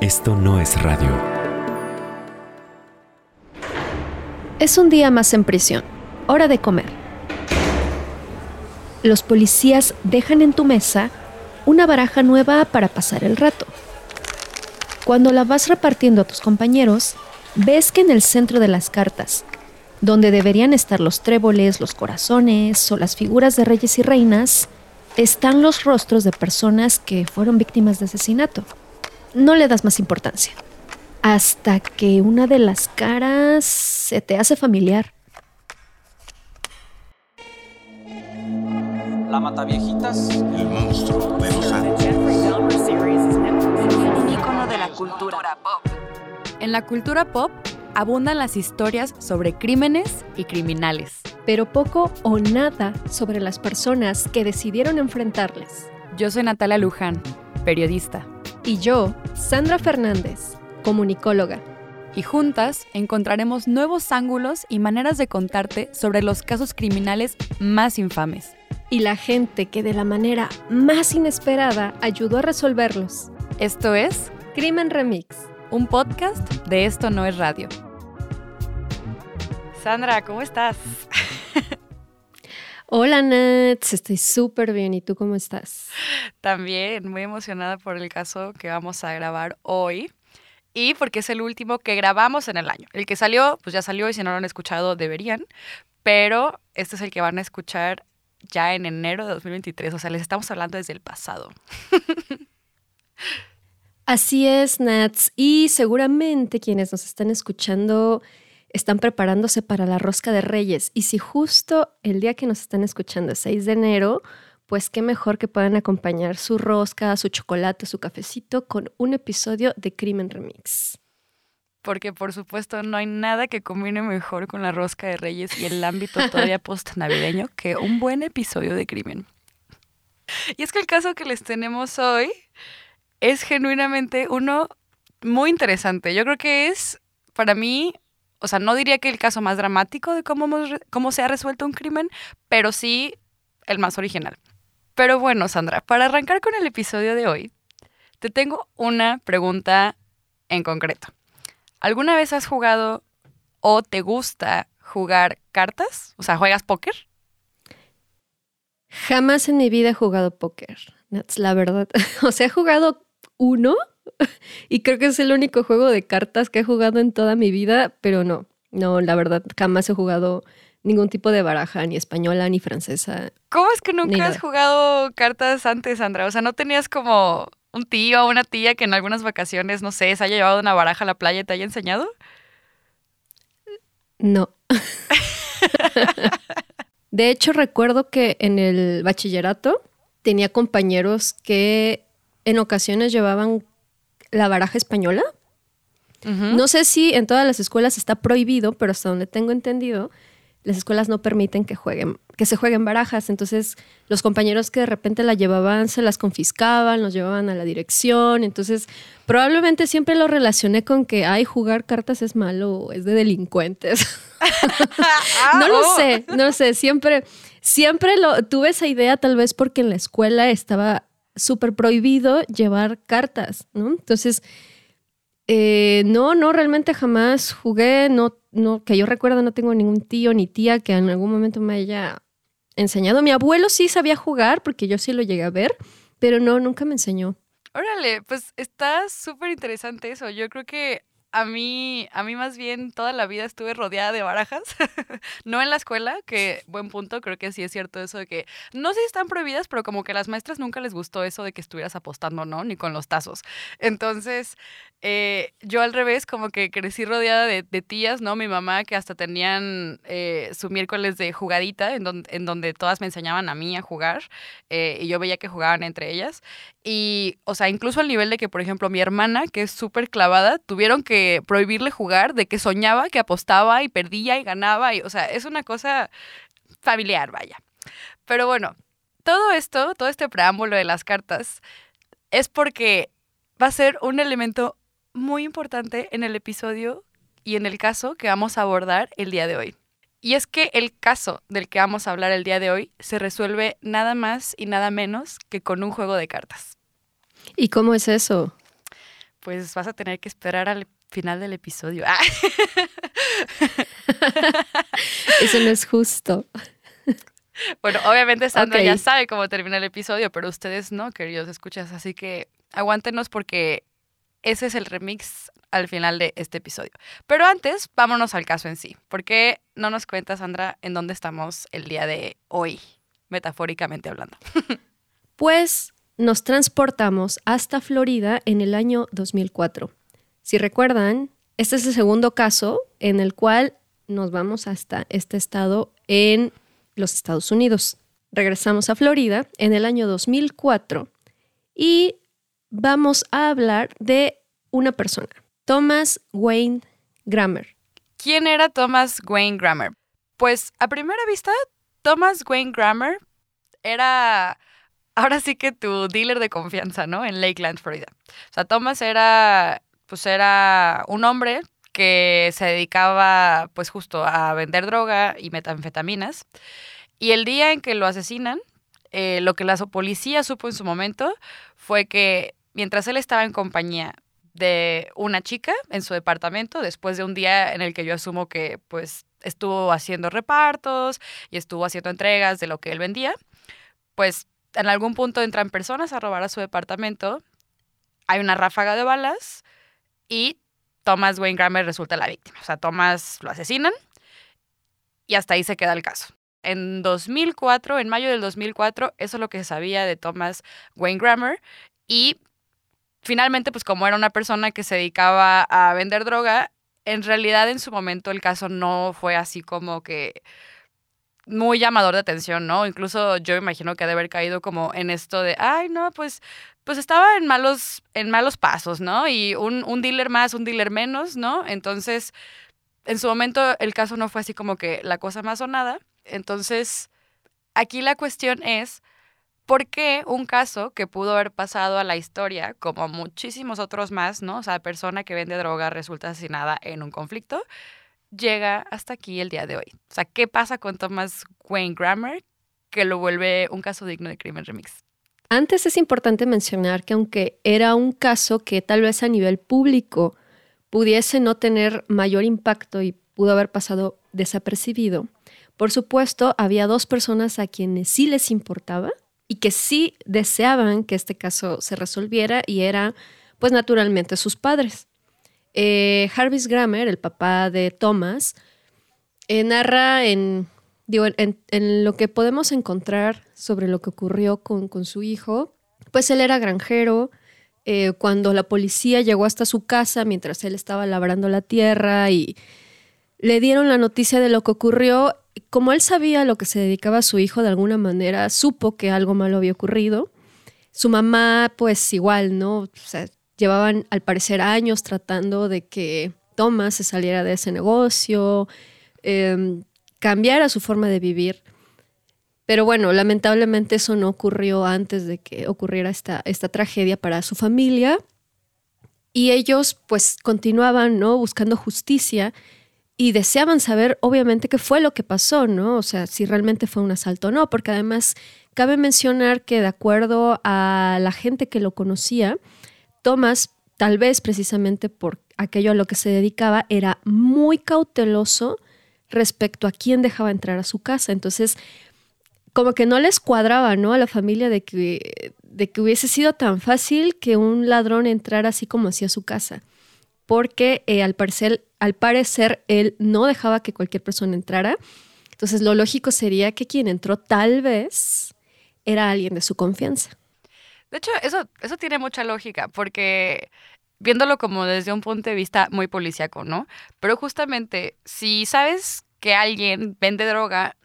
Esto no es radio. Es un día más en prisión. Hora de comer. Los policías dejan en tu mesa una baraja nueva para pasar el rato. Cuando la vas repartiendo a tus compañeros, ves que en el centro de las cartas, donde deberían estar los tréboles, los corazones o las figuras de reyes y reinas, están los rostros de personas que fueron víctimas de asesinato. No le das más importancia. Hasta que una de las caras se te hace familiar. La Mataviejitas. El monstruo de los. Un ícono de la cultura pop. En la cultura pop abundan las historias sobre crímenes y criminales. Pero poco o nada sobre las personas que decidieron enfrentarles. Yo soy Natalia Luján, periodista. Y yo, Sandra Fernández, comunicóloga. Y juntas encontraremos nuevos ángulos y maneras de contarte sobre los casos criminales más infames. Y la gente que de la manera más inesperada ayudó a resolverlos. Esto es Crimen Remix. un podcast de Esto No es Radio. Sandra, ¿cómo estás? Hola Nats, estoy súper bien. ¿Y tú cómo estás? También muy emocionada por el caso que vamos a grabar hoy. Y porque es el último que grabamos en el año. El que salió, pues ya salió y si no lo han escuchado deberían. Pero este es el que van a escuchar ya en enero de 2023. O sea, les estamos hablando desde el pasado. Así es, Nats. Y seguramente quienes nos están escuchando están preparándose para la rosca de Reyes. Y si justo el día que nos están escuchando es 6 de enero, pues qué mejor que puedan acompañar su rosca, su chocolate, su cafecito con un episodio de Crimen Remix. Porque por supuesto no hay nada que combine mejor con la rosca de reyes y el ámbito todavía post-navideño que un buen episodio de crimen. Y es que el caso que les tenemos hoy es genuinamente uno muy interesante. Yo creo que es, para mí, o sea, no diría que el caso más dramático de cómo, hemos cómo se ha resuelto un crimen, pero sí el más original. Pero bueno, Sandra, para arrancar con el episodio de hoy, te tengo una pregunta en concreto. ¿Alguna vez has jugado o te gusta jugar cartas? O sea, ¿juegas póker? Jamás en mi vida he jugado póker, Nats, la verdad. O sea, he jugado uno y creo que es el único juego de cartas que he jugado en toda mi vida, pero no, no, la verdad, jamás he jugado ningún tipo de baraja, ni española, ni francesa. ¿Cómo es que nunca has jugado cartas antes, Sandra? O sea, ¿no tenías como un tío o una tía que en algunas vacaciones, no sé, se haya llevado una baraja a la playa y te haya enseñado? No. De hecho, recuerdo que en el bachillerato tenía compañeros que en ocasiones llevaban la baraja española. No sé si en todas las escuelas está prohibido, pero hasta donde tengo entendido, las escuelas no permiten que jueguen, que se jueguen barajas. Entonces, los compañeros que de repente la llevaban se las confiscaban, los llevaban a la dirección. Entonces, probablemente siempre lo relacioné con que, ay, jugar cartas es malo o es de delincuentes. Ah, no lo oh. sé, no lo sé. Siempre, siempre lo tuve esa idea, tal vez porque en la escuela estaba súper prohibido llevar cartas, ¿no? Entonces, eh, no, no, realmente jamás jugué, no, no, que yo recuerdo, no tengo ningún tío ni tía que en algún momento me haya enseñado. Mi abuelo sí sabía jugar, porque yo sí lo llegué a ver, pero no, nunca me enseñó. Órale, pues está súper interesante eso. Yo creo que a mí, a mí más bien toda la vida estuve rodeada de barajas, no en la escuela, que buen punto, creo que sí es cierto eso de que no sé si están prohibidas, pero como que a las maestras nunca les gustó eso de que estuvieras apostando, ¿no? Ni con los tazos. Entonces, eh, yo al revés, como que crecí rodeada de, tías, ¿no? Mi mamá que hasta tenían eh, su miércoles de jugadita, en, don- en donde todas me enseñaban a mí a jugar, eh, y yo veía que jugaban entre ellas. Y, o sea, incluso al nivel de que, por ejemplo, mi hermana, que es súper clavada, tuvieron que prohibirle jugar, de que soñaba, que apostaba y perdía y ganaba. Y, o sea, es una cosa familiar, vaya. Pero bueno, todo esto, todo este preámbulo de las cartas, es porque va a ser un elemento muy importante en el episodio y en el caso que vamos a abordar el día de hoy. Y es que el caso del que vamos a hablar el día de hoy se resuelve nada más y nada menos que con un juego de cartas. ¿Y cómo es eso? pues vas a tener que esperar al final del episodio. Ah. Eso no es justo. Bueno, obviamente Sandra ya sabe cómo termina el episodio, pero ustedes no, queridos escuchas, así que aguántenos porque ese es el remix al final de este episodio. Pero antes, vámonos al caso en sí. ¿Por qué no nos cuenta, Sandra, en dónde estamos el día de hoy, metafóricamente hablando? Pues nos transportamos hasta Florida en el año 2004. Si recuerdan, este es el segundo caso en el cual nos vamos hasta este estado en los Estados Unidos. Regresamos a Florida en el año 2004 y vamos a hablar de una persona, Thomas Wayne Grammer. ¿Quién era Thomas Wayne Grammer? Pues a primera vista, Thomas Wayne Grammer era ahora sí que tu dealer de confianza, ¿no? En Lakeland, Florida. O sea, Thomas era, pues era un hombre que se dedicaba, pues justo a vender droga y metanfetaminas. Y el día en que lo asesinan, eh, lo que la policía supo en su momento fue que mientras él estaba en compañía de una chica en su departamento, después de un día en el que yo asumo que pues estuvo haciendo repartos y estuvo haciendo entregas de lo que él vendía, pues en algún punto entran personas a robar a su departamento, hay una ráfaga de balas y Thomas Wayne Grammer resulta la víctima. O sea, Thomas lo asesinan y hasta ahí se queda el caso. En 2004, en mayo del 2004, eso es lo que se sabía de Thomas Wayne Grammer y finalmente, pues como era una persona que se dedicaba a vender droga, en realidad en su momento el caso no fue así como que muy llamador de atención, ¿no? Incluso yo imagino que ha de haber caído como en esto de, ay, no, pues, pues estaba en malos, en malos pasos, ¿no? Y un, un dealer más, un dealer menos, ¿no? Entonces, en su momento el caso no fue así como que la cosa más sonada. Entonces, aquí la cuestión es, ¿por qué un caso que pudo haber pasado a la historia, como muchísimos otros más, ¿no? O sea, persona que vende droga resulta asesinada en un conflicto, llega hasta aquí el día de hoy. O sea, ¿qué pasa con Thomas Wayne Grammer que lo vuelve un caso digno de crimen remix? Antes es importante mencionar que aunque era un caso que tal vez a nivel público pudiese no tener mayor impacto y pudo haber pasado desapercibido, por supuesto había dos personas a quienes sí les importaba y que sí deseaban que este caso se resolviera y era pues naturalmente sus padres. Eh, Jarvis Grammer, el papá de Thomas, eh, narra en, digo, en, lo que podemos encontrar sobre lo que ocurrió con, con su hijo, pues él era granjero. eh, cuando la policía llegó hasta su casa mientras él estaba labrando la tierra y le dieron la noticia de lo que ocurrió, como él sabía a lo que se dedicaba su hijo de alguna manera, supo que algo malo había ocurrido. Su mamá, pues igual, ¿no? O sea, llevaban al parecer años tratando de que Thomas se saliera de ese negocio, eh, cambiara su forma de vivir. Pero bueno, lamentablemente eso no ocurrió antes de que ocurriera esta, esta tragedia para su familia. Y ellos pues continuaban, ¿no? Buscando justicia y deseaban saber, obviamente, qué fue lo que pasó, ¿no? O sea, si realmente fue un asalto o no, porque además cabe mencionar que de acuerdo a la gente que lo conocía, Thomas, tal vez precisamente por aquello a lo que se dedicaba, era muy cauteloso respecto a quién dejaba entrar a su casa. Entonces, como que no les cuadraba, ¿no? A la familia de que, de que hubiese sido tan fácil que un ladrón entrara así como hacía su casa. Porque eh, al, parecer, al parecer él no dejaba que cualquier persona entrara. Entonces, lo lógico sería que quien entró tal vez era alguien de su confianza. De hecho, eso, eso tiene mucha lógica, porque viéndolo como desde un punto de vista muy policíaco, ¿no? Pero justamente, si sabes que alguien vende droga,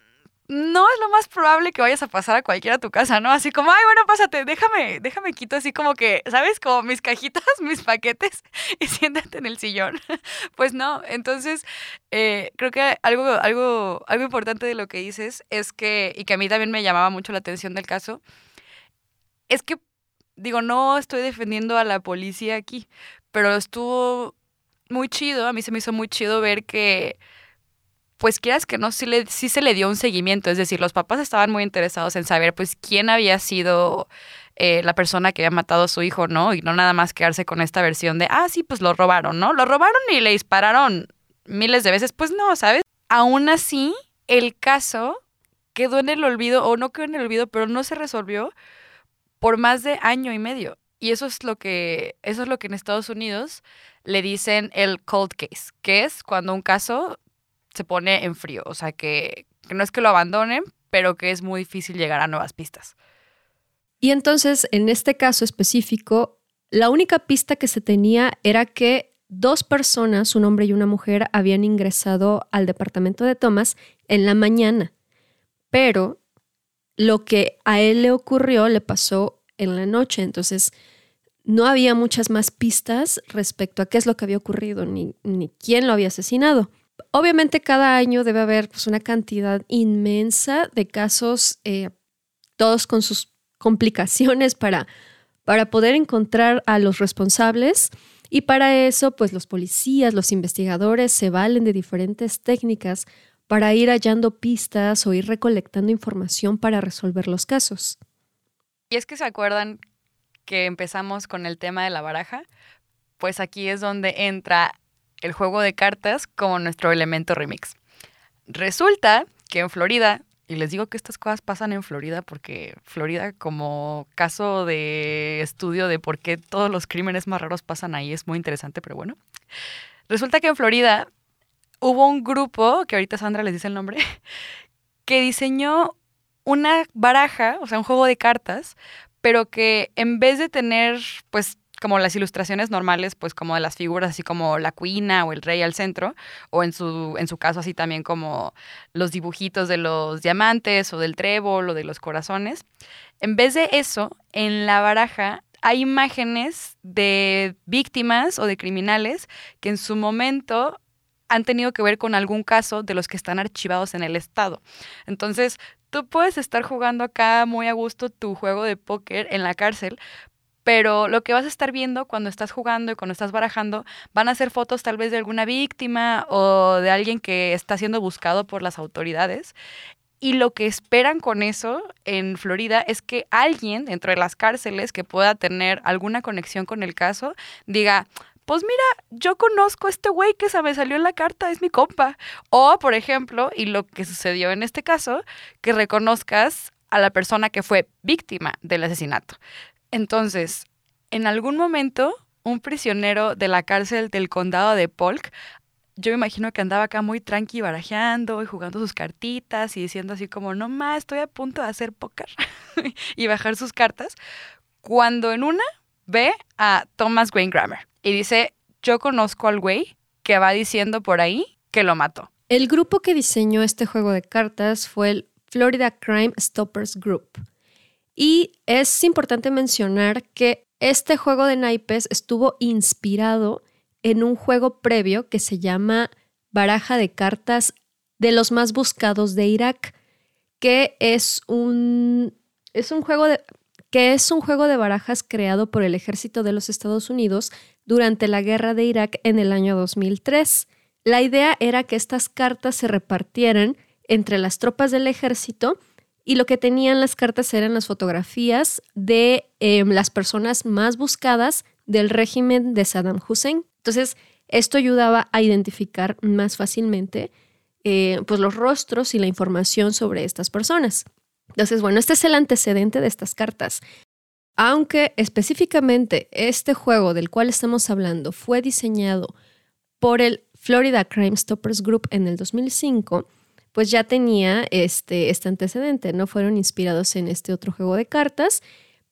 no es lo más probable que vayas a pasar a cualquiera a tu casa, ¿no? Así como, ay, bueno, pásate, déjame, déjame quito así como que, ¿sabes? Como mis cajitas, mis paquetes y siéntate en el sillón. Pues no, entonces eh, creo que algo, algo, algo importante de lo que dices es que, y que a mí también me llamaba mucho la atención del caso, es que, digo, no estoy defendiendo a la policía aquí, pero estuvo muy chido, a mí se me hizo muy chido ver que pues quieras que no, sí, le, se le dio un seguimiento. Es decir, los papás estaban muy interesados en saber, pues, quién había sido eh, la persona que había matado a su hijo, ¿no? Y no nada más quedarse con esta versión de, ah, sí, pues lo robaron, ¿no? Lo robaron y le dispararon miles de veces. Pues no, ¿sabes? Aún así, el caso quedó en el olvido, o no quedó en el olvido, pero no se resolvió por más de año y medio. Y eso es lo que, eso es lo que en Estados Unidos le dicen el cold case, que es cuando un caso se pone en frío. O sea, que, que no es que lo abandonen, pero que es muy difícil llegar a nuevas pistas. Y entonces, en este caso específico, la única pista que se tenía era que dos personas, un hombre y una mujer, habían ingresado al departamento de Thomas en la mañana. Pero lo que a él le ocurrió le pasó en la noche. Entonces, no había muchas más pistas respecto a qué es lo que había ocurrido ni, ni quién lo había asesinado. Obviamente cada año debe haber pues, una cantidad inmensa de casos, eh, todos con sus complicaciones para, para poder encontrar a los responsables. Y para eso, pues los policías, los investigadores se valen de diferentes técnicas para ir hallando pistas o ir recolectando información para resolver los casos. Y es que se acuerdan que empezamos con el tema de la baraja, pues aquí es donde entra el juego de cartas como nuestro elemento remix. Resulta que en Florida, y les digo que estas cosas pasan en Florida porque Florida como caso de estudio de por qué todos los crímenes más raros pasan ahí es muy interesante, pero bueno. Resulta que en Florida hubo un grupo, que ahorita Sandra les dice el nombre, que diseñó una baraja, o sea, un juego de cartas, pero que en vez de tener, pues, como las ilustraciones normales, pues como de las figuras, así como la cuina o el rey al centro, o en su, en su caso así también como los dibujitos de los diamantes o del trébol o de los corazones. En vez de eso, en la baraja hay imágenes de víctimas o de criminales que en su momento han tenido que ver con algún caso de los que están archivados en el estado. Entonces, tú puedes estar jugando acá muy a gusto tu juego de póker en la cárcel, pero lo que vas a estar viendo cuando estás jugando y cuando estás barajando van a ser fotos tal vez de alguna víctima o de alguien que está siendo buscado por las autoridades. Y lo que esperan con eso en Florida es que alguien dentro de las cárceles que pueda tener alguna conexión con el caso diga, pues mira, yo conozco a este güey que se me salió en la carta, es mi compa. O, por ejemplo, y lo que sucedió en este caso, que reconozcas a la persona que fue víctima del asesinato. Entonces, en algún momento, un prisionero de la cárcel del condado de Polk, yo me imagino que andaba acá muy tranqui barajeando y jugando sus cartitas y diciendo así como, no más, estoy a punto de hacer póker y bajar sus cartas, cuando en una ve a Thomas Wayne Grammer y dice, yo conozco al güey que va diciendo por ahí que lo mató. El grupo que diseñó este juego de cartas fue el Florida Crime Stoppers Group. Y es importante mencionar que este juego de naipes estuvo inspirado en un juego previo que se llama Baraja de Cartas de los más buscados de Irak, que es un, es un juego de, que es un juego de barajas creado por el ejército de los Estados Unidos durante la guerra de Irak en el año 2003. La idea era que estas cartas se repartieran entre las tropas del ejército y lo que tenían las cartas eran las fotografías de em, las personas más buscadas del régimen de Saddam Hussein. Entonces, esto ayudaba a identificar más fácilmente eh, pues los rostros y la información sobre estas personas. Entonces, bueno, este es el antecedente de estas cartas. Aunque específicamente este juego del cual estamos hablando fue diseñado por el Florida Crime Stoppers Group en el 2005, pues ya tenía este, este antecedente, ¿no? Fueron inspirados en este otro juego de cartas,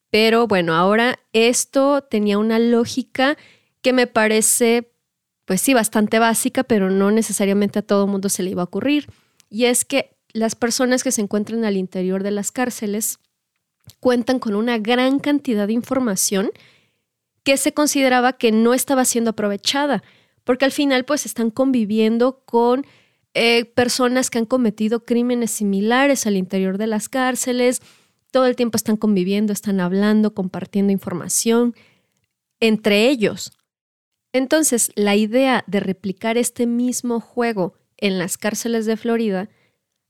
pero bueno, ahora esto tenía una lógica que me parece, pues sí, bastante básica, pero no necesariamente a todo mundo se le iba a ocurrir. Y es que las personas que se encuentran al interior de las cárceles cuentan con una gran cantidad de información que se consideraba que no estaba siendo aprovechada, porque al final pues están conviviendo con eh, personas que han cometido crímenes similares al interior de las cárceles, todo el tiempo están conviviendo, están hablando, compartiendo información entre ellos. Entonces, la idea de replicar este mismo juego en las cárceles de Florida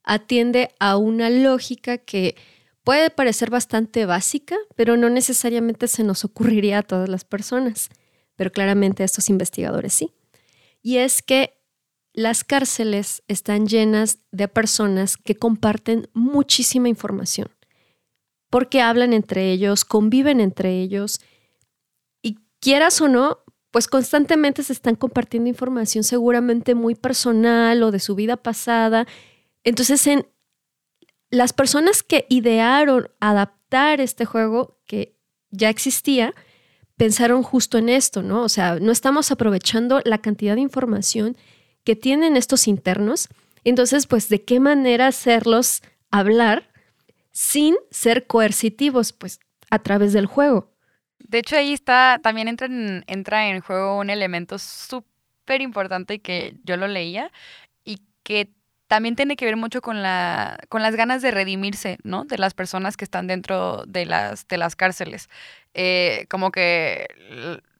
atiende a una lógica que puede parecer bastante básica, pero no necesariamente se nos ocurriría a todas las personas. Pero claramente a estos investigadores sí. Y es que las cárceles están llenas de personas que comparten muchísima información, porque hablan entre ellos, conviven entre ellos, y quieras o no, pues constantemente se están compartiendo información seguramente muy personal o de su vida pasada. Entonces, en las personas que idearon adaptar este juego que ya existía, pensaron justo en esto, ¿no? O sea, no estamos aprovechando la cantidad de información que tienen estos internos. Entonces, pues, ¿de qué manera hacerlos hablar sin ser coercitivos? Pues a través del juego. De hecho, ahí está, también entra en, entra en juego un elemento súper importante que yo lo leía y que también tiene que ver mucho con, la, con las ganas de redimirse, ¿no? De las personas que están dentro de las, de las cárceles. Eh, como que,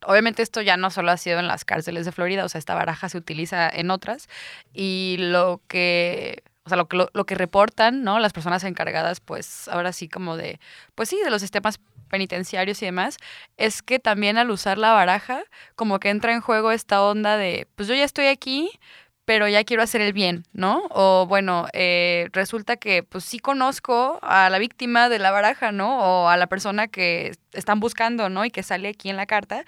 obviamente esto ya no solo ha sido en las cárceles de Florida, o sea, esta baraja se utiliza en otras y lo que... O sea, lo que, lo, que reportan, ¿no? Las personas encargadas, pues, ahora sí como de, pues sí, de los sistemas penitenciarios y demás, es que también al usar la baraja, como que entra en juego esta onda de, pues yo ya estoy aquí, pero ya quiero hacer el bien, ¿no? O bueno, eh, resulta que pues sí conozco a la víctima de la baraja, ¿no? O a la persona que están buscando, ¿no? Y que sale aquí en la carta.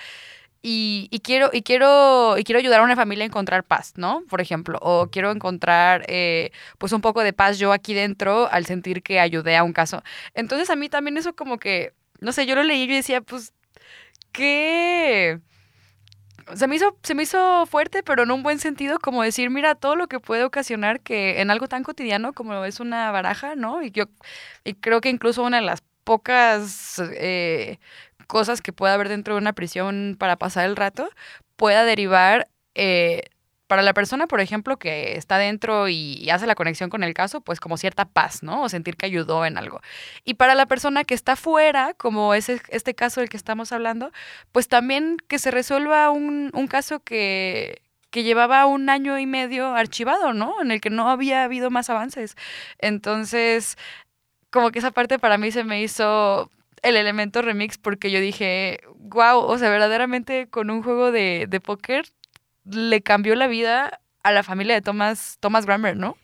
Y, y, quiero, y, quiero, y quiero ayudar a una familia a encontrar paz, ¿no? Por ejemplo, o quiero encontrar eh, pues un poco de paz yo aquí dentro al sentir que ayudé a un caso. Entonces a mí también eso como que, no sé, yo lo leí y decía, pues, ¿qué? Se me hizo, se me hizo fuerte, pero en un buen sentido, como decir, mira, todo lo que puede ocasionar que en algo tan cotidiano como es una baraja, ¿no? Y yo y creo que incluso una de las pocas eh, cosas que pueda haber dentro de una prisión para pasar el rato pueda derivar eh, para la persona, por ejemplo, que está dentro y, hace la conexión con el caso, pues como cierta paz, ¿no? O sentir que ayudó en algo. Y para la persona que está fuera, como es este caso del que estamos hablando, pues también que se resuelva un, un caso que, que llevaba un año y medio archivado, ¿no? En el que no había habido más avances. Entonces, como que esa parte para mí se me hizo el elemento remix porque yo dije, wow, o sea, verdaderamente con un juego de, de póker le cambió la vida a la familia de Thomas, Thomas ¿no?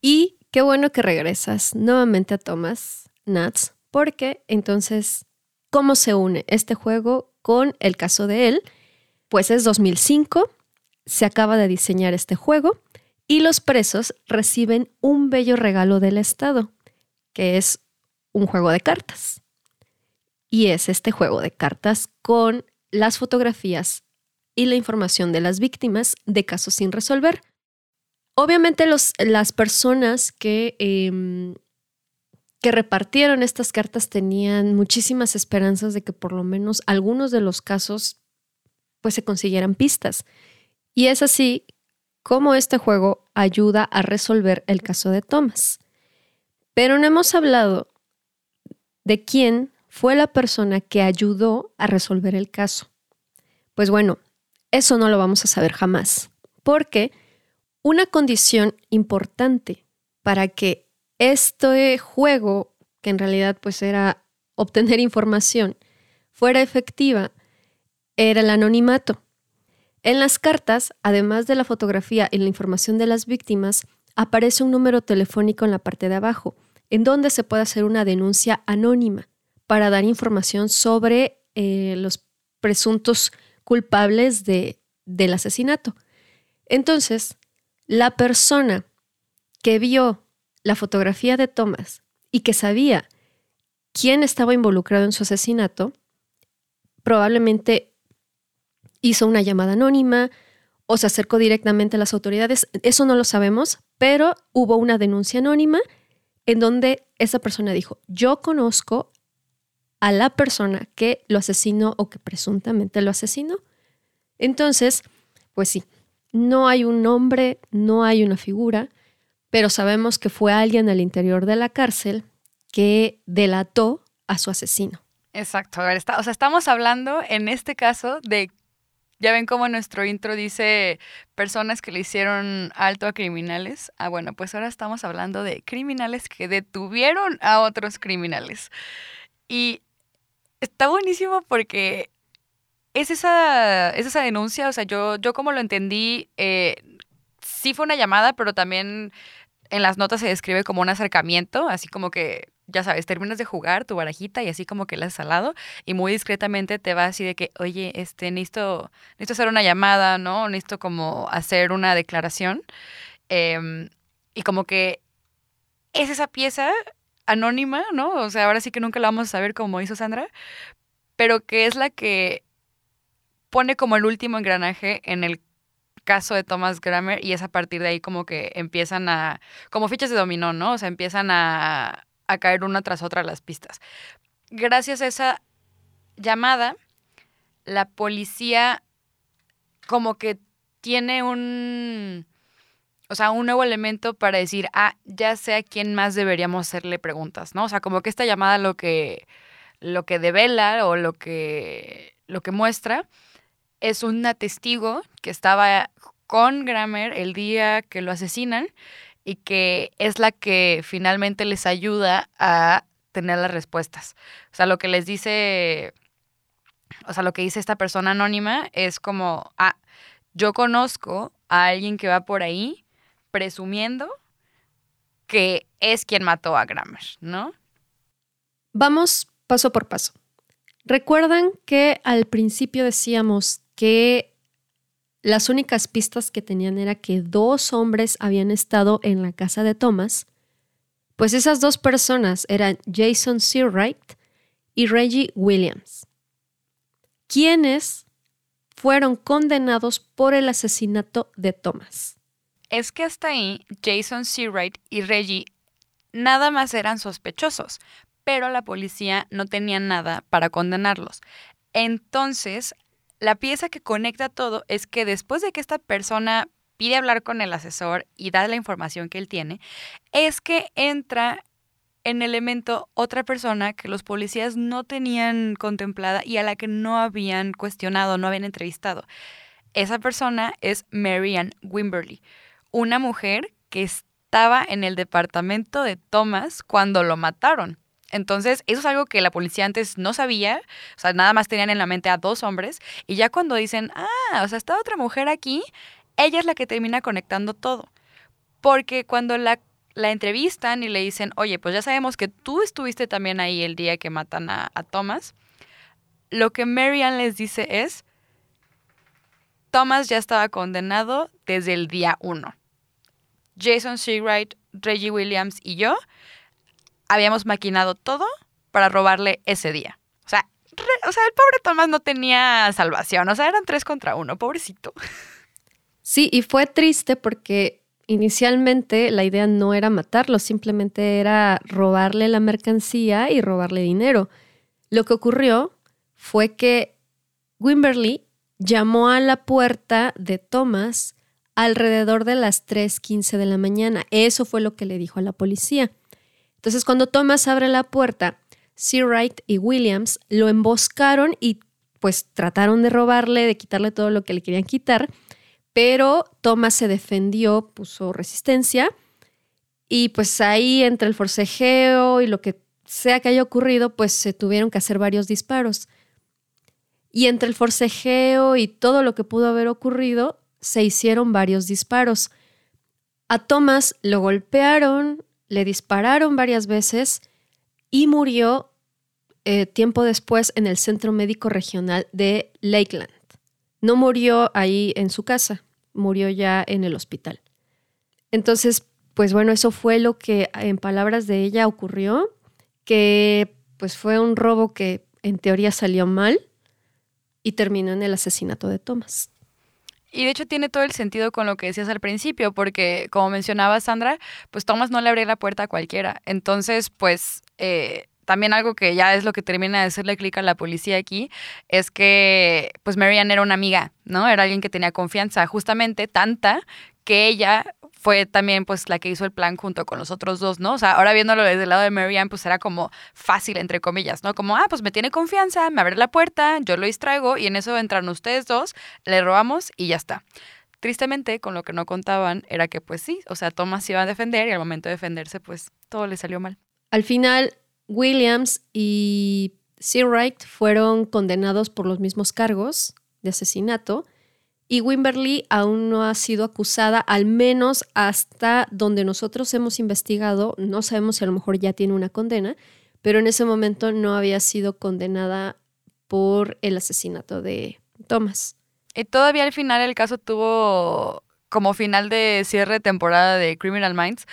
Y qué bueno que regresas nuevamente a Thomas Nuts, porque entonces, ¿cómo se une este juego con el caso de él? Pues es 2005, se acaba de diseñar este juego y los presos reciben un bello regalo del Estado, que es un juego de cartas. Y es este juego de cartas con las fotografías y la información de las víctimas de casos sin resolver. Obviamente los, las personas que, em, que repartieron estas cartas tenían muchísimas esperanzas de que por lo menos algunos de los casos pues se consiguieran pistas. Y es así como este juego ayuda a resolver el caso de Thomas. Pero no hemos hablado de quién fue la persona que ayudó a resolver el caso. Pues bueno, eso no lo vamos a saber jamás, porque una condición importante para que este juego, que en realidad pues era obtener información, fuera efectiva, era el anonimato. En las cartas, además de la fotografía y la información de las víctimas, aparece un número telefónico en la parte de abajo, en donde se puede hacer una denuncia anónima para dar información sobre eh, los presuntos culpables de, del asesinato. Entonces, la persona que vio la fotografía de Thomas y que sabía quién estaba involucrado en su asesinato, probablemente hizo una llamada anónima o se acercó directamente a las autoridades. Eso no lo sabemos, pero hubo una denuncia anónima en donde esa persona dijo, yo conozco a la persona que lo asesinó o que presuntamente lo asesinó. Entonces, pues sí, no hay un nombre, no hay una figura, pero sabemos que fue alguien al interior de la cárcel que delató a su asesino. Exacto. O sea, estamos hablando en este caso de Ya ven cómo nuestro intro dice personas que le hicieron alto a criminales. Ah, bueno, pues ahora estamos hablando de criminales que detuvieron a otros criminales. Y está buenísimo porque es esa, es esa denuncia, o sea, yo, yo como lo entendí, eh, sí fue una llamada, pero también en las notas se describe como un acercamiento, así como que, ya sabes, terminas de jugar tu barajita y así como que la has salado y muy discretamente te va así de que, oye, este, necesito, necesito hacer una llamada, ¿no? Necesito como hacer una declaración. Em, y como que es esa pieza anónima, ¿no? O sea, ahora sí que nunca la vamos a saber como hizo Sandra, pero que es la que pone como el último engranaje en el caso de Thomas Grammer y es a partir de ahí como que empiezan a, como fichas de dominó, ¿no? O sea, empiezan a, a caer una tras otra las pistas. Gracias a esa llamada, la policía como que tiene un, o sea, un nuevo elemento para decir, ah, ya sé a quién más deberíamos hacerle preguntas, ¿no? O sea, como que esta llamada lo que, lo que devela o lo que, lo que muestra es una testigo que estaba con Grammer el día que lo asesinan y que es la que finalmente les ayuda a tener las respuestas. O sea, lo que les dice, o sea, lo que dice esta persona anónima es como, ah, yo conozco a alguien que va por ahí presumiendo que es quien mató a Grammer, ¿no? Vamos paso por paso. Recuerdan que al principio decíamos que las únicas pistas que tenían era que dos hombres habían estado en la casa de Thomas, pues esas dos personas eran Jason Seawright y Reggie Williams, quienes fueron condenados por el asesinato de Thomas. Es que hasta ahí Jason Seawright y Reggie nada más eran sospechosos, pero la policía no tenía nada para condenarlos. Entonces, la pieza que conecta todo es que después de que esta persona pide hablar con el asesor y da la información que él tiene, es que entra en elemento otra persona que los policías no tenían contemplada y a la que no habían cuestionado, no habían entrevistado. Esa persona es Marianne Wimberly, una mujer que estaba en el departamento de Thomas cuando lo mataron. Entonces, eso es algo que la policía antes no sabía, o sea, nada más tenían en la mente a dos hombres, y ya cuando dicen, ah, o sea, está otra mujer aquí, ella es la que termina conectando todo. Porque cuando la, la entrevistan y le dicen, oye, pues ya sabemos que tú estuviste también ahí el día que matan a, a Thomas, lo que Marianne les dice es, Thomas ya estaba condenado desde el día uno. Jason Seawright, Reggie Williams y yo habíamos maquinado todo para robarle ese día. O sea, o sea, el pobre Tomás no tenía salvación. O sea, eran tres contra uno, pobrecito. Sí, y fue triste porque inicialmente la idea no era matarlo, simplemente era robarle la mercancía y robarle dinero. Lo que ocurrió fue que Wimberly llamó a la puerta de Thomas alrededor de las 3.15 de la mañana. Eso fue lo que le dijo a la policía. Entonces, cuando Thomas abre la puerta, Seawright y Williams lo emboscaron y pues trataron de robarle, de quitarle todo lo que le querían quitar, pero Thomas se defendió, puso resistencia y pues ahí entre el forcejeo y lo que sea que haya ocurrido, pues se tuvieron que hacer varios disparos. Y entre el forcejeo y todo lo que pudo haber ocurrido, se hicieron varios disparos. A Thomas lo golpearon, le dispararon varias veces y murió eh, tiempo después en el Centro Médico Regional de Lakeland. No murió ahí en su casa, murió ya en el hospital. Entonces, pues bueno, eso fue lo que en palabras de ella ocurrió, que pues fue un robo que en teoría salió mal y terminó en el asesinato de Thomas. Y de hecho tiene todo el sentido con lo que decías al principio, porque como mencionaba Sandra, pues Thomas no le abría la puerta a cualquiera. Entonces, pues eh, también algo que ya es lo que termina de hacerle clic a la policía aquí, es que pues Marianne era una amiga, ¿no? Era alguien que tenía confianza, justamente tanta que ella fue también pues la que hizo el plan junto con los otros dos, ¿no? O sea, ahora viéndolo desde el lado de Marianne, pues era como fácil, entre comillas, ¿no? Como, ah, pues me tiene confianza, me abre la puerta, yo lo distraigo y en eso entran ustedes dos, le robamos y ya está. Tristemente, con lo que no contaban era que pues sí, o sea, Thomas iba a defender y al momento de defenderse pues todo le salió mal. Al final, Williams y Seawright fueron condenados por los mismos cargos de asesinato y Wimberly aún no ha sido acusada, al menos hasta donde nosotros hemos investigado. No sabemos si a lo mejor ya tiene una condena, pero en ese momento no había sido condenada por el asesinato de Thomas. Y todavía al final el caso tuvo como final de cierre de temporada de Criminal Minds,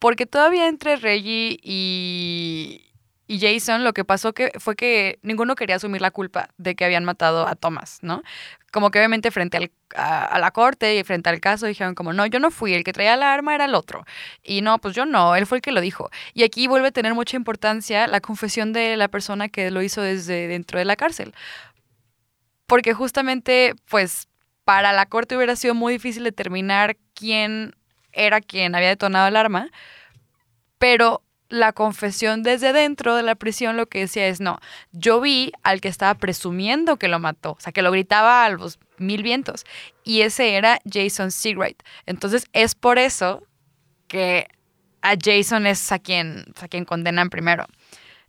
porque todavía entre Reggie y, y Jason lo que pasó que fue que ninguno quería asumir la culpa de que habían matado a Thomas, ¿no? Como que obviamente frente al, a, la corte y frente al caso dijeron como, no, yo no fui, el que traía la arma era el otro. Y no, pues yo no, él fue el que lo dijo. Y aquí vuelve a tener mucha importancia la confesión de la persona que lo hizo desde dentro de la cárcel. Porque justamente, pues, para la corte hubiera sido muy difícil determinar quién era quien había detonado el arma, pero la confesión desde dentro de la prisión lo que decía es, no, yo vi al que estaba presumiendo que lo mató, o sea, que lo gritaba a los mil vientos, y ese era Jason Seawright. Entonces es por eso que a Jason es a quien, a quien condenan primero.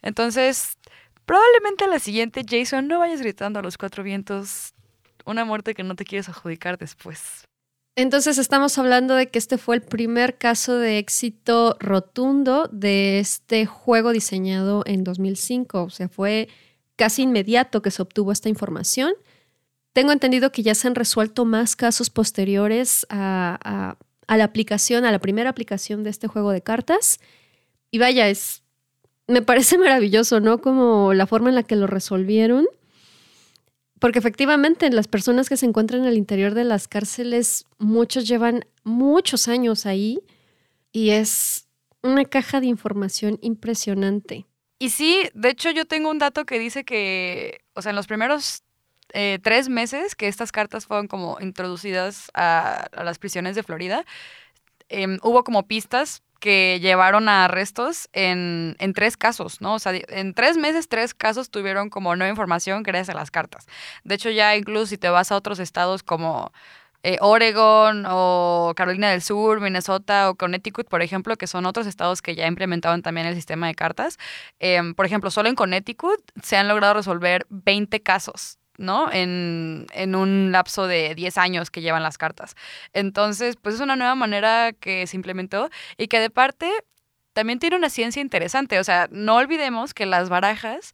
Entonces, probablemente a la siguiente, Jason, no vayas gritando a los cuatro vientos una muerte que no te quieres adjudicar después. Entonces estamos hablando de que este fue el primer caso de éxito rotundo de este juego diseñado en 2005. O sea, fue casi inmediato que se obtuvo esta información. Tengo entendido que ya se han resuelto más casos posteriores a, la aplicación, a la primera aplicación de este juego de cartas. Y vaya, es, me parece maravilloso, ¿no? Como la forma en la que lo resolvieron. Porque efectivamente las personas que se encuentran al interior de las cárceles, muchos llevan muchos años ahí y es una caja de información impresionante. Y sí, de hecho yo tengo un dato que dice que, o sea, en los primeros eh, tres meses que estas cartas fueron como introducidas a, las prisiones de Florida, em, hubo como pistas que llevaron a arrestos en, en, tres casos, ¿no? O sea, en tres meses, tres casos tuvieron como nueva información gracias a las cartas. De hecho, ya incluso si te vas a otros estados como eh, Oregon o Carolina del Sur, Minnesota o Connecticut, por ejemplo, que son otros estados que ya implementaban también el sistema de cartas, em, por ejemplo, solo en Connecticut se han logrado resolver 20 casos ¿no? En, un lapso de 10 años que llevan las cartas. Entonces, pues es una nueva manera que se implementó y que de parte también tiene una ciencia interesante. O sea, no olvidemos que las barajas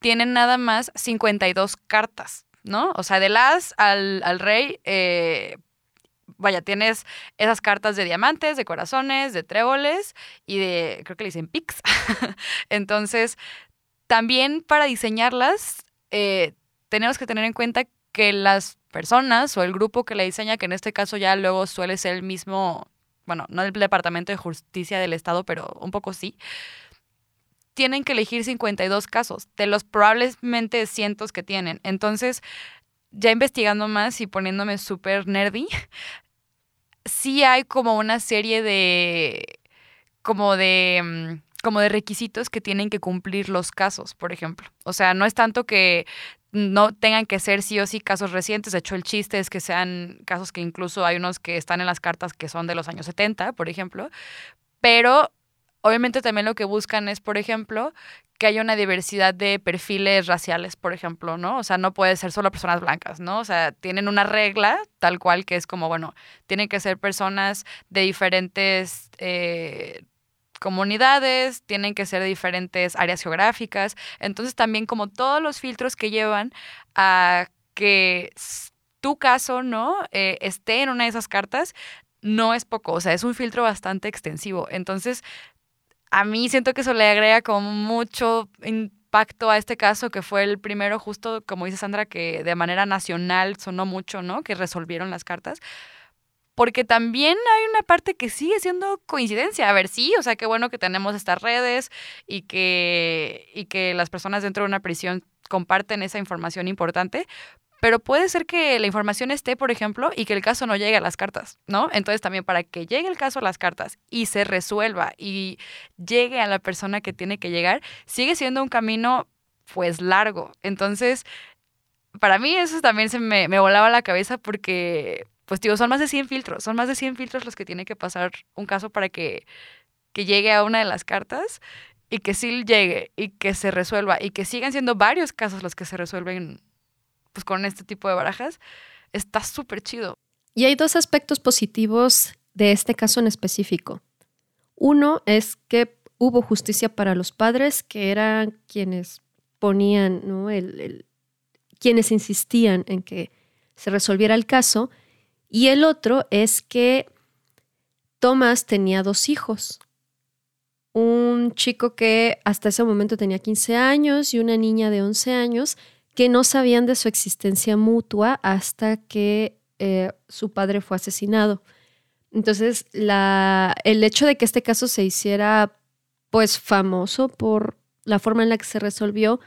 tienen nada más 52 cartas, ¿no? O sea, de las al, al rey, eh, vaya, tienes esas cartas de diamantes, de corazones, de tréboles y de, creo que le dicen pics. Entonces, también para diseñarlas, eh, tenemos que tener en cuenta que las personas o el grupo que la diseña, que en este caso ya luego suele ser el mismo, bueno, no el Departamento de Justicia del Estado, pero un poco sí, tienen que elegir 52 casos de los probablemente cientos que tienen. Entonces, ya investigando más y poniéndome súper nerdy, sí hay como una serie de, como de mm, como de requisitos que tienen que cumplir los casos, por ejemplo. O sea, no es tanto que no tengan que ser sí o sí casos recientes. De hecho, el chiste es que sean casos que incluso hay unos que están en las cartas que son de los años 70, por ejemplo. Pero obviamente también lo que buscan es, por ejemplo, que haya una diversidad de perfiles raciales, por ejemplo, ¿no? O sea, no puede ser solo personas blancas, ¿no? O sea, tienen una regla tal cual que es como, bueno, tienen que ser personas de diferentes... Eh, comunidades, tienen que ser diferentes áreas geográficas. Entonces también como todos los filtros que llevan a que tu caso, ¿no? Eh, esté en una de esas cartas, no es poco, o sea, es un filtro bastante extensivo. Entonces, a mí siento que eso le agrega como mucho impacto a este caso, que fue el primero, justo como dice Sandra, que de manera nacional sonó mucho, ¿no? Que resolvieron las cartas porque también hay una parte que sigue siendo coincidencia. A ver, sí, o sea, qué bueno que tenemos estas redes y que, y que las personas dentro de una prisión comparten esa información importante, pero puede ser que la información esté, por ejemplo, y que el caso no llegue a las cartas, ¿no? Entonces también para que llegue el caso a las cartas y se resuelva y llegue a la persona que tiene que llegar, sigue siendo un camino pues largo. Entonces, para mí eso también se me, me volaba la cabeza porque, pues digo, son más de 100 filtros, son más de 100 filtros los que tiene que pasar un caso para que, que llegue a una de las cartas y que sí llegue y que se resuelva y que sigan siendo varios casos los que se resuelven pues con este tipo de barajas, está súper chido. Y hay dos aspectos positivos de este caso en específico. Uno es que hubo justicia para los padres, que eran quienes ponían, ¿no? el, quienes insistían en que se resolviera el caso. Y el otro es que Thomas tenía dos hijos, un chico que hasta ese momento tenía 15 años y una niña de 11 años que no sabían de su existencia mutua hasta que eh, su padre fue asesinado. Entonces, el hecho de que este caso se hiciera pues famoso por la forma en la que se resolvió,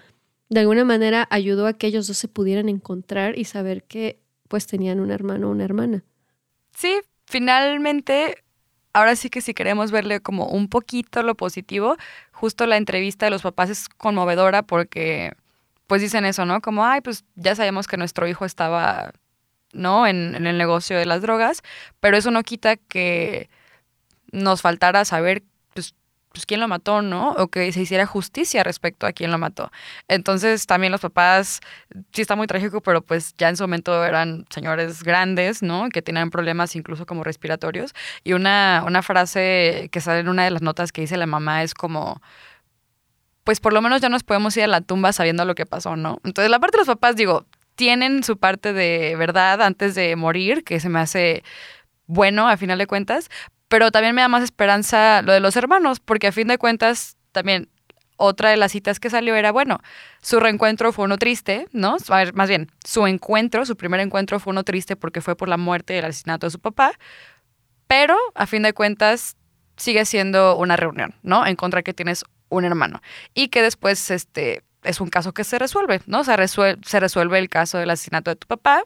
de alguna manera ayudó a que ellos dos se pudieran encontrar y saber que pues tenían un hermano o una hermana. Sí, finalmente ahora sí que si queremos verle como un poquito lo positivo, justo la entrevista de los papás es conmovedora porque pues dicen eso, ¿no? Como, ay, pues ya sabemos que nuestro hijo estaba, ¿no? En, en el negocio de las drogas, pero eso no quita que nos faltara saber pues quién lo mató, ¿no? O que se hiciera justicia respecto a quién lo mató. Entonces también los papás, sí está muy trágico, pero pues ya en su momento eran señores grandes, ¿no? Que tenían problemas incluso como respiratorios. Y una, una frase que sale en una de las notas que dice la mamá es como, pues por lo menos ya nos podemos ir a la tumba sabiendo lo que pasó, ¿no? Entonces la parte de los papás, digo, tienen su parte de verdad antes de morir, que se me hace bueno a final de cuentas, pero también me da más esperanza lo de los hermanos, porque a fin de cuentas también otra de las citas que salió era, bueno, su reencuentro fue uno triste, ¿no? A ver, más bien, su encuentro, su primer encuentro fue uno triste porque fue por la muerte y el asesinato de su papá, pero a fin de cuentas sigue siendo una reunión, ¿no? Encontrar que tienes un hermano y que después este es un caso que se resuelve, ¿no? se resuelve el caso del asesinato de tu papá,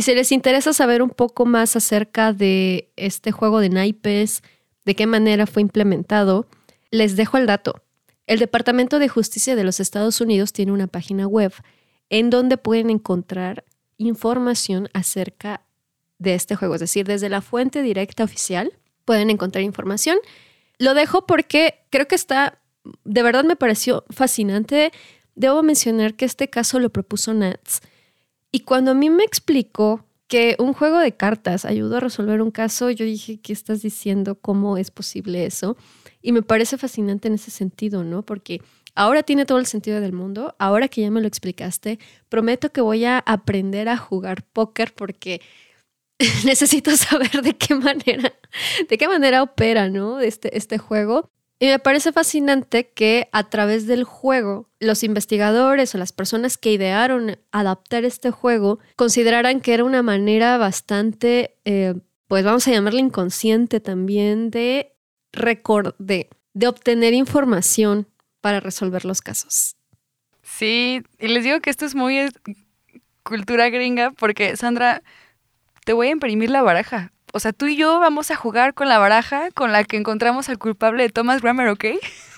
y si les interesa saber un poco más acerca de este juego de naipes, de qué manera fue implementado, les dejo el dato. El Departamento de Justicia de los Estados Unidos tiene una página web en donde pueden encontrar información acerca de este juego, es decir, desde la fuente directa oficial pueden encontrar información. Lo dejo porque creo que está, de verdad me pareció fascinante. Debo mencionar que este caso lo propuso Nats y cuando a mí me explicó que un juego de cartas ayudó a resolver un caso, yo dije, ¿qué estás diciendo? ¿Cómo es posible eso? Y me parece fascinante en ese sentido, ¿no? Porque ahora tiene todo el sentido del mundo, ahora que ya me lo explicaste, prometo que voy a aprender a jugar póker porque necesito saber de qué manera, de qué manera opera, ¿no? Este, este juego. Y me parece fascinante que a través del juego, los investigadores o las personas que idearon adaptar este juego consideraran que era una manera bastante, eh, pues vamos a llamarla inconsciente también, de, de, de obtener información para resolver los casos. Sí, y les digo que esto es muy cultura gringa porque, Sandra, te voy a imprimir la baraja o sea, tú y yo vamos a jugar con la baraja con la que encontramos al culpable de Thomas Grammer, ¿ok?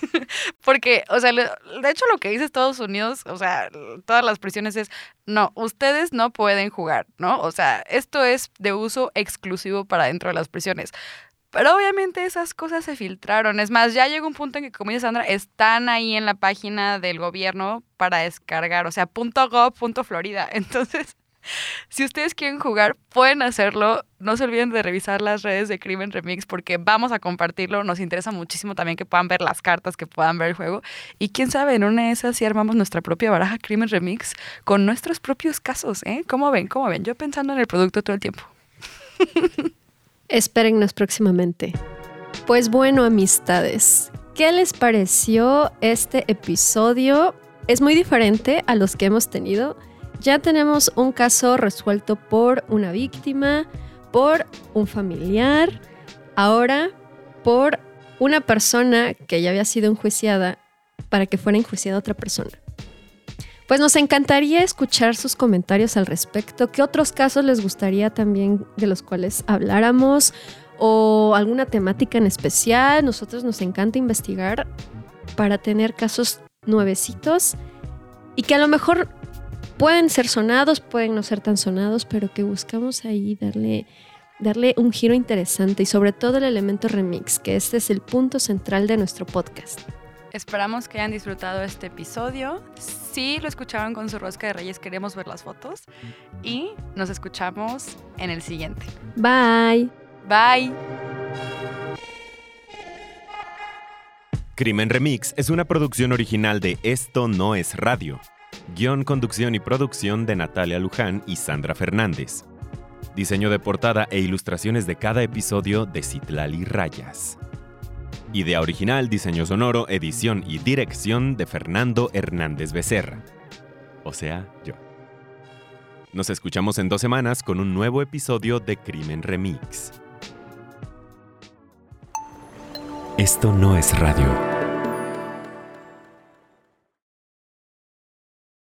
Porque, o sea, de hecho lo que dice Estados Unidos, o sea, todas las prisiones es, no, ustedes no pueden jugar, ¿no? O sea, esto es de uso exclusivo para dentro de las prisiones. Pero obviamente esas cosas se filtraron. Es más, ya llegó un punto en que, como dice Sandra, están ahí en la página del gobierno para descargar, o sea, .gov.florida. Entonces, si ustedes quieren jugar, pueden hacerlo. No se olviden de revisar las redes de Crimen Remix porque vamos a compartirlo. Nos interesa muchísimo también que puedan ver las cartas, que puedan ver el juego. Y quién sabe, en una de esas sí armamos nuestra propia baraja Crimen Remix con nuestros propios casos, ¿eh? ¿Cómo ven? ¿Cómo ven? Yo pensando en el producto todo el tiempo. Espérennos próximamente. Pues bueno, amistades, ¿qué les pareció este episodio? Es muy diferente a los que hemos tenido ya tenemos un caso resuelto por una víctima, por un familiar, ahora por una persona que ya había sido enjuiciada para que fuera enjuiciada otra persona. Pues nos encantaría escuchar sus comentarios al respecto. ¿Qué otros casos les gustaría también de los cuales habláramos? ¿O alguna temática en especial? Nosotros nos encanta investigar para tener casos nuevecitos y que a lo mejor pueden ser sonados, pueden no ser tan sonados, pero que buscamos ahí darle, darle un giro interesante y sobre todo el elemento remix, que este es el punto central de nuestro podcast. Esperamos que hayan disfrutado este episodio. Si lo escucharon con su rosca de reyes, queremos ver las fotos. Y nos escuchamos en el siguiente. Bye. Bye. Crimen Remix es una producción original de Esto No es Radio. Guión, conducción y producción de Natalia Luján y Sandra Fernández. Diseño de portada e ilustraciones de cada episodio de Citlali Rayas. Idea original, diseño sonoro, edición y dirección de Fernando Hernández Becerra. O sea, yo. Nos escuchamos en dos semanas con un nuevo episodio de Crimen Remix. Esto no es radio.